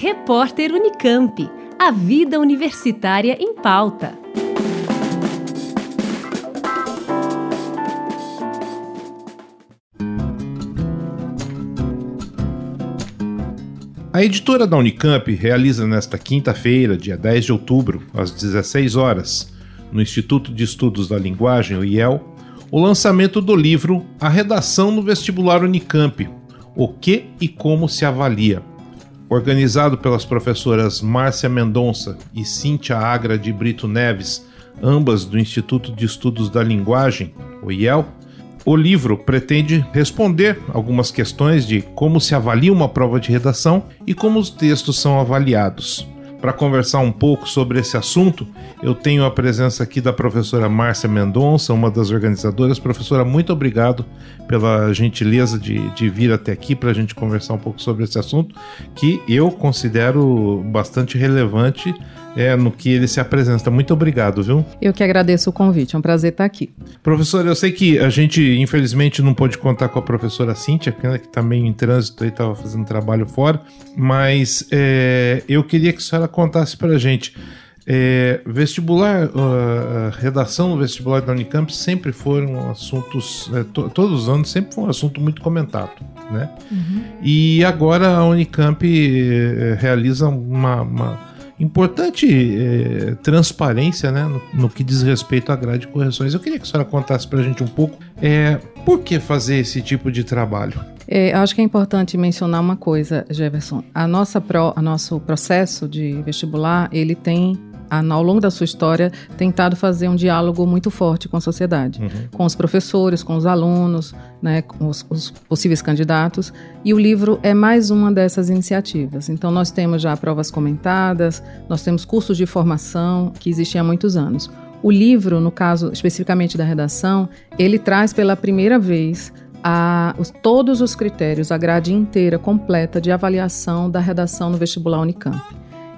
Repórter Unicamp. A vida universitária em pauta. A editora da Unicamp realiza nesta quinta-feira, dia 10 de outubro, às 16 horas, no Instituto de Estudos da Linguagem, o IEL, o lançamento do livro A Redação no Vestibular Unicamp: O que e como se avalia. Organizado pelas professoras Márcia Mendonça e Cíntia Agra de Brito Neves, ambas do Instituto de Estudos da Linguagem, o IEL, o livro pretende responder algumas questões de como se avalia uma prova de redação e como os textos são avaliados. Para conversar um pouco sobre esse assunto, eu tenho a presença aqui da professora Márcia Mendonça, uma das organizadoras. Professora, muito obrigado pela gentileza de, de vir até aqui para a gente conversar um pouco sobre esse assunto, que eu considero bastante relevante é, no que ele se apresenta. Muito obrigado, viu? Eu que agradeço o convite, é um prazer estar aqui. Professor, eu sei que a gente, infelizmente, não pôde contar com a professora Cíntia, que está meio em trânsito e estava fazendo trabalho fora, mas é, eu queria que a senhora contasse para a gente. É, vestibular, uh, redação no vestibular da Unicamp sempre foram assuntos, é, to, todos os anos sempre foi um assunto muito comentado, né? Uhum. E agora a Unicamp é, realiza uma, uma importante é, transparência né, no, no, que diz respeito à grade de correções. Eu queria que a senhora contasse para a gente um pouco é, por que fazer esse tipo de trabalho. É, acho que é importante mencionar uma coisa, Jefferson. A nossa pro, a nosso processo de vestibular ele tem ao longo da sua história, tentado fazer um diálogo muito forte com a sociedade, uhum. com os professores, com os alunos, né, com os, os, possíveis candidatos. E o livro é mais uma dessas iniciativas. Então, nós temos já provas comentadas, nós temos cursos de formação que existem há muitos anos. O livro, no caso especificamente da redação, ele traz pela primeira vez a, os, todos os critérios, a grade inteira, completa de avaliação da redação no vestibular Unicamp.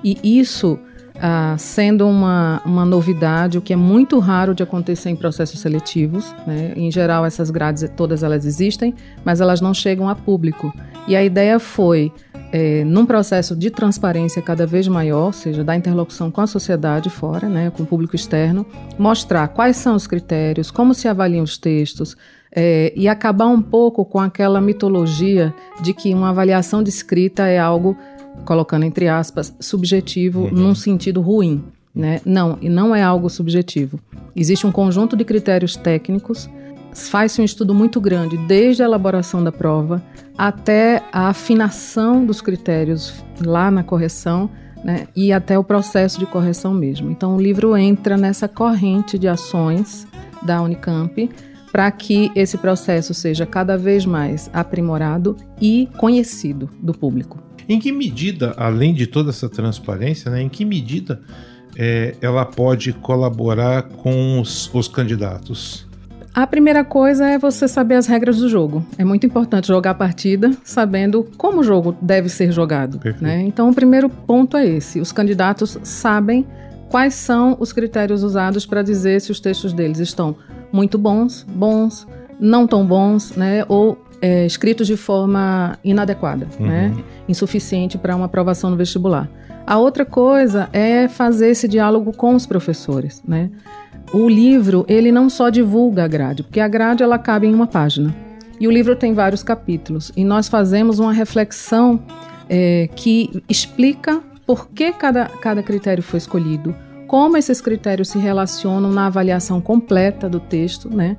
E isso ah, sendo uma, uma novidade, o que é muito raro de acontecer em processos seletivos. Né? Em geral, essas grades todas elas existem, mas elas não chegam a público. E a ideia foi, é, num processo de transparência cada vez maior, ou seja, da interlocução com a sociedade fora, né, com o público externo, mostrar quais são os critérios, como se avaliam os textos, é, e acabar um pouco com aquela mitologia de que uma avaliação de escrita é algo colocando entre aspas, subjetivo uhum. num sentido ruim. Né? Não, e não é algo subjetivo. Existe um conjunto de critérios técnicos, faz-se um estudo muito grande, desde a elaboração da prova até a afinação dos critérios lá na correção, né? e até o processo de correção mesmo. Então, o livro entra nessa corrente de ações da Unicamp para que esse processo seja cada vez mais aprimorado e conhecido do público. Em que medida, além de toda essa transparência, né, em que medida é, ela pode colaborar com os, os candidatos? A primeira coisa é você saber as regras do jogo. É muito importante jogar a partida sabendo como o jogo deve ser jogado. Né? Então, o primeiro ponto é esse: os candidatos sabem quais são os critérios usados para dizer se os textos deles estão muito bons, bons, não tão bons, né? ou é, escritos de forma inadequada, uhum. né? insuficiente para uma aprovação no vestibular. A outra coisa é fazer esse diálogo com os professores. Né? O livro ele não só divulga a grade, porque a grade ela cabe em uma página. E o livro tem vários capítulos. E nós fazemos uma reflexão é, que explica por que cada, cada critério foi escolhido, como esses critérios se relacionam na avaliação completa do texto, né?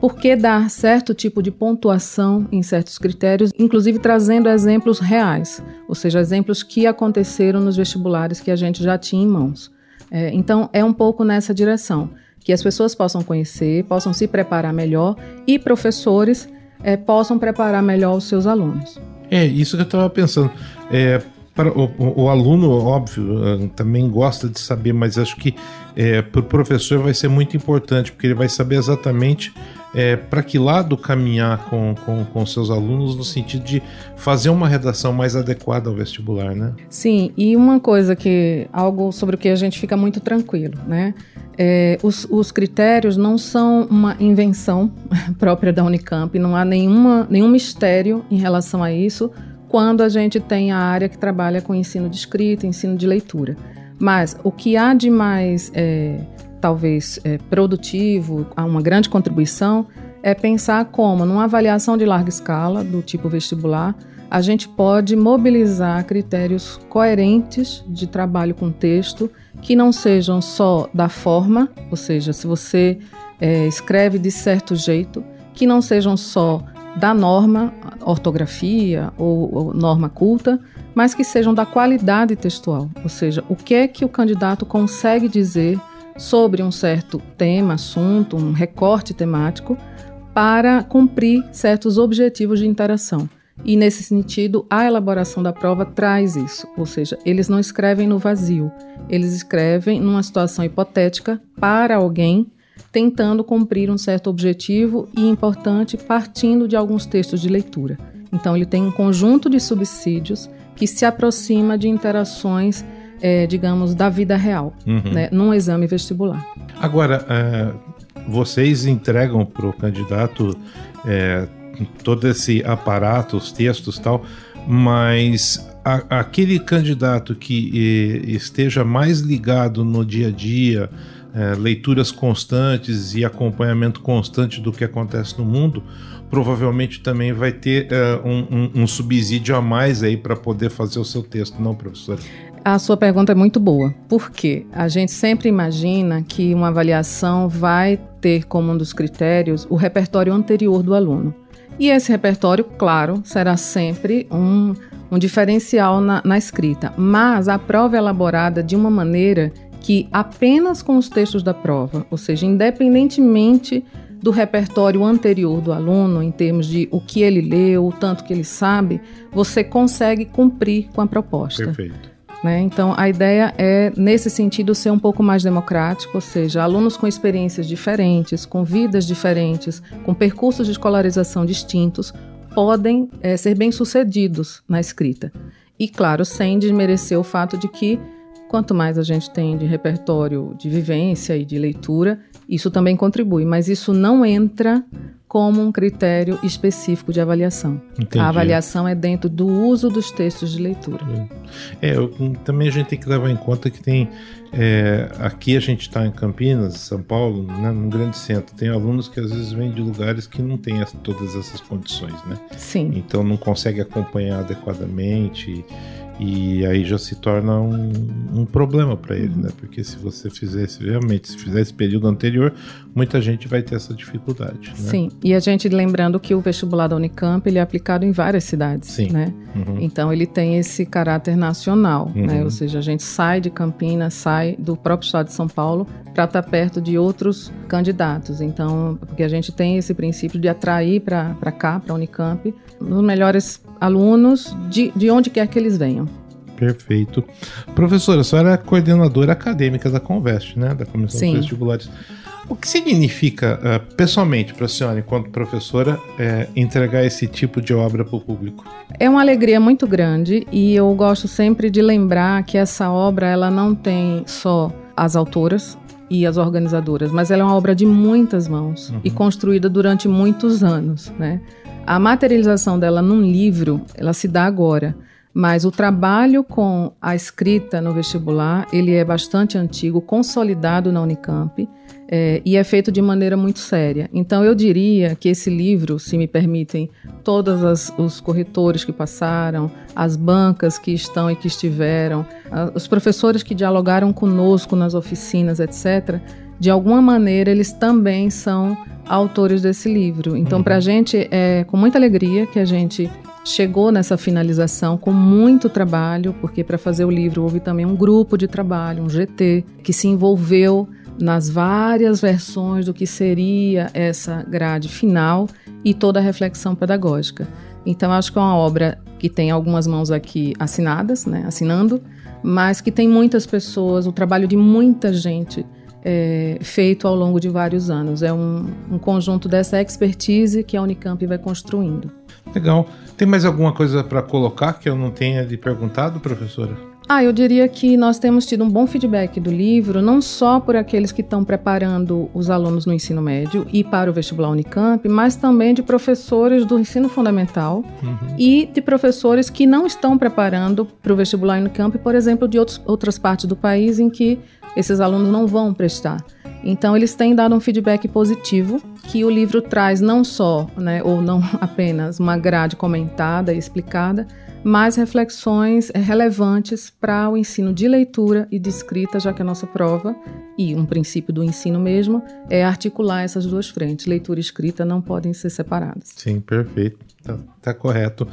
Por que dar certo tipo de pontuação em certos critérios, inclusive trazendo exemplos reais, ou seja, exemplos que aconteceram nos vestibulares que a gente já tinha em mãos. É, então, é um pouco nessa direção, que as pessoas possam conhecer, possam se preparar melhor e professores é, possam preparar melhor os seus alunos. É, isso que eu estava pensando. É, para o, o, o, aluno, óbvio, ah, também gosta de saber, mas acho que é, para o professor vai ser muito importante, porque ele vai saber exatamente é, para que lado caminhar com, com, com seus alunos no sentido de fazer uma redação mais adequada ao vestibular, né? Sim, e uma coisa que algo sobre o que a gente fica muito tranquilo, né? É, os, os, critérios não são uma invenção própria da Unicamp, não há nenhuma, nenhum mistério em relação a isso, quando a gente tem a área que trabalha com ensino de escrita, ensino de leitura. Mas o que há de mais, é, talvez, é, produtivo, há uma grande contribuição, é pensar como, numa avaliação de larga escala, do tipo vestibular, a gente pode mobilizar critérios coerentes de trabalho com texto, que não sejam só da forma, ou seja, se você é, escreve de certo jeito, que não sejam só da norma, ortografia ou, ou, norma culta, mas que sejam da qualidade textual, ou seja, o que é que o candidato consegue dizer sobre um certo tema, assunto, um recorte temático, para cumprir certos objetivos de interação. E nesse sentido, a elaboração da prova traz isso, ou seja, eles não escrevem no vazio, eles escrevem numa situação hipotética para alguém tentando cumprir um certo objetivo e importante partindo de alguns textos de leitura. Então, ele tem um conjunto de subsídios que se aproxima de interações, é, digamos, da vida real, uhum. né, num exame vestibular. Agora, é, vocês entregam para o candidato é, todo esse aparato, os textos tal, mas a, aquele candidato que e, esteja mais ligado no dia a dia, é, leituras constantes e acompanhamento constante do que acontece no mundo, provavelmente também vai ter é, um, um, um, subsídio a mais aí para poder fazer o seu texto, não, professor? A sua pergunta é muito boa. Por quê? A gente sempre imagina que uma avaliação vai ter como um dos critérios o repertório anterior do aluno. E esse repertório, claro, será sempre um, um diferencial na, na escrita, mas a prova é elaborada de uma maneira que apenas com os textos da prova, ou seja, independentemente do repertório anterior do aluno, em termos de o que ele leu, o tanto que ele sabe, você consegue cumprir com a proposta. Perfeito. Né? Então, a ideia é, nesse sentido, ser um pouco mais democrático, ou seja, alunos com experiências diferentes, com vidas diferentes, com percursos de escolarização distintos, podem é, ser bem-sucedidos na escrita. E, claro, sem desmerecer o fato de que, quanto mais a gente tem de repertório de vivência e de leitura, isso também contribui, mas isso não entra como um critério específico de avaliação. Entendi. A avaliação é dentro do uso dos textos de leitura. É, eu, também a gente tem que levar em conta que tem. É, aqui a gente está em Campinas, São Paulo, né, num grande centro. Tem alunos que às vezes vêm de lugares que não têm as, todas essas condições, né? Sim. Então não consegue acompanhar adequadamente. E aí já se torna um, um problema para ele, né? Porque se você fizesse realmente, se fizesse período anterior, muita gente vai ter essa dificuldade. Né? Sim, e a gente lembrando que o vestibular da Unicamp ele é aplicado em várias cidades, Sim. né? Uhum. Então ele tem esse caráter nacional, né? uhum. né? Ou seja, a gente sai de Campinas, sai do próprio estado de São Paulo para estar tá perto de outros candidatos. Então, porque a gente tem esse princípio de atrair para cá, para a Unicamp, os melhores alunos de, de onde quer que eles venham. Perfeito. Professora, a senhora é coordenadora acadêmica da Convest, né? Da Comissão Sim. de Vestibulares. O que significa, uh, pessoalmente, para a senhora, enquanto professora, é, entregar esse tipo de obra para o público? É uma alegria muito grande e eu gosto sempre de lembrar que essa obra ela não tem só as autoras e as organizadoras, mas ela é uma obra de muitas mãos uhum. e construída durante muitos anos, né? A materialização dela num livro, ela se dá agora, mas o trabalho com a escrita no vestibular, ele é bastante antigo, consolidado na Unicamp, é, e é feito de maneira muito séria. Então, eu diria que esse livro, se me permitem, todos as, os corretores que passaram, as bancas que estão e que estiveram, a, os professores que dialogaram conosco nas oficinas, etc., de alguma maneira eles também são autores desse livro. Então, uhum. para a gente é com muita alegria que a gente chegou nessa finalização com muito trabalho, porque para fazer o livro houve também um grupo de trabalho, um GT, que se envolveu nas várias versões do que seria essa grade final e toda a reflexão pedagógica. Então, acho que é uma obra que tem algumas mãos aqui assinadas, né, assinando, mas que tem muitas pessoas, o trabalho de muita gente é, feito ao longo de vários anos. É um, um conjunto dessa expertise que a Unicamp vai construindo. Legal. Tem mais alguma coisa para colocar que eu não tenha lhe perguntado, professora? Ah, eu diria que nós temos tido um bom feedback do livro, não só por aqueles que estão preparando os alunos no ensino médio e para o vestibular Unicamp, mas também de professores do ensino fundamental uhum. e de professores que não estão preparando para o vestibular Unicamp, por exemplo, de outros, outras partes do país em que esses alunos não vão prestar. Então, eles têm dado um feedback positivo, que o livro traz não só, né, ou não apenas, uma grade comentada e explicada, mas reflexões relevantes para o ensino de leitura e de escrita, já que a nossa prova, e um princípio do ensino mesmo, é articular essas duas frentes. Leitura e escrita não podem ser separadas. Sim, perfeito. Tá, tá, correto.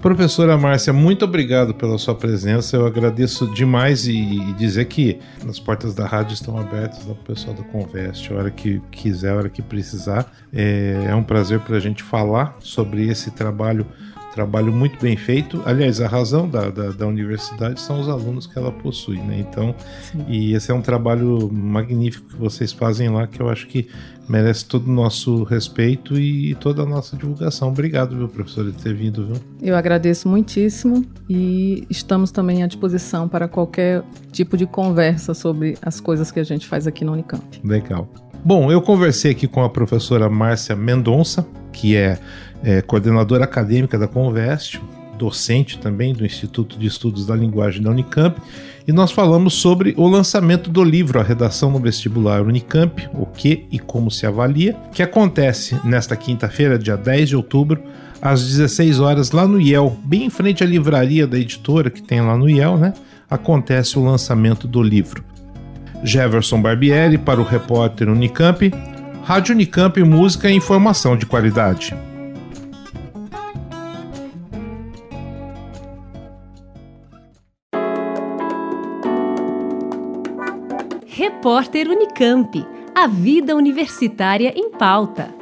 Professora Márcia, muito obrigado pela sua presença. Eu agradeço demais e, e dizer que as portas da rádio estão abertas para o pessoal da Conveste, a hora que quiser, a hora que precisar. É, é um prazer para a gente falar sobre esse trabalho trabalho muito bem feito. Aliás, a razão da, da, da, universidade são os alunos que ela possui, né? Então, Sim. e esse é um trabalho magnífico que vocês fazem lá, que eu acho que merece todo o nosso respeito e toda a nossa divulgação. Obrigado, viu, professor, de ter vindo, viu? Eu agradeço muitíssimo e estamos também à disposição para qualquer tipo de conversa sobre as coisas que a gente faz aqui no Unicamp. Legal. Bom, eu conversei aqui com a professora Márcia Mendonça, que é é, coordenadora acadêmica da Convest, docente também do Instituto de Estudos da Linguagem da Unicamp, e nós falamos sobre o lançamento do livro A Redação no Vestibular Unicamp, o que e como se avalia, que acontece nesta quinta-feira, dia 10 de outubro, às 16 horas, lá no IEL, bem em frente à livraria da editora que tem lá no IEL, né? Acontece o lançamento do livro. Jefferson Barbieri para o repórter Unicamp, Rádio Unicamp Música e Informação de Qualidade. Repórter Unicamp. A vida universitária em pauta.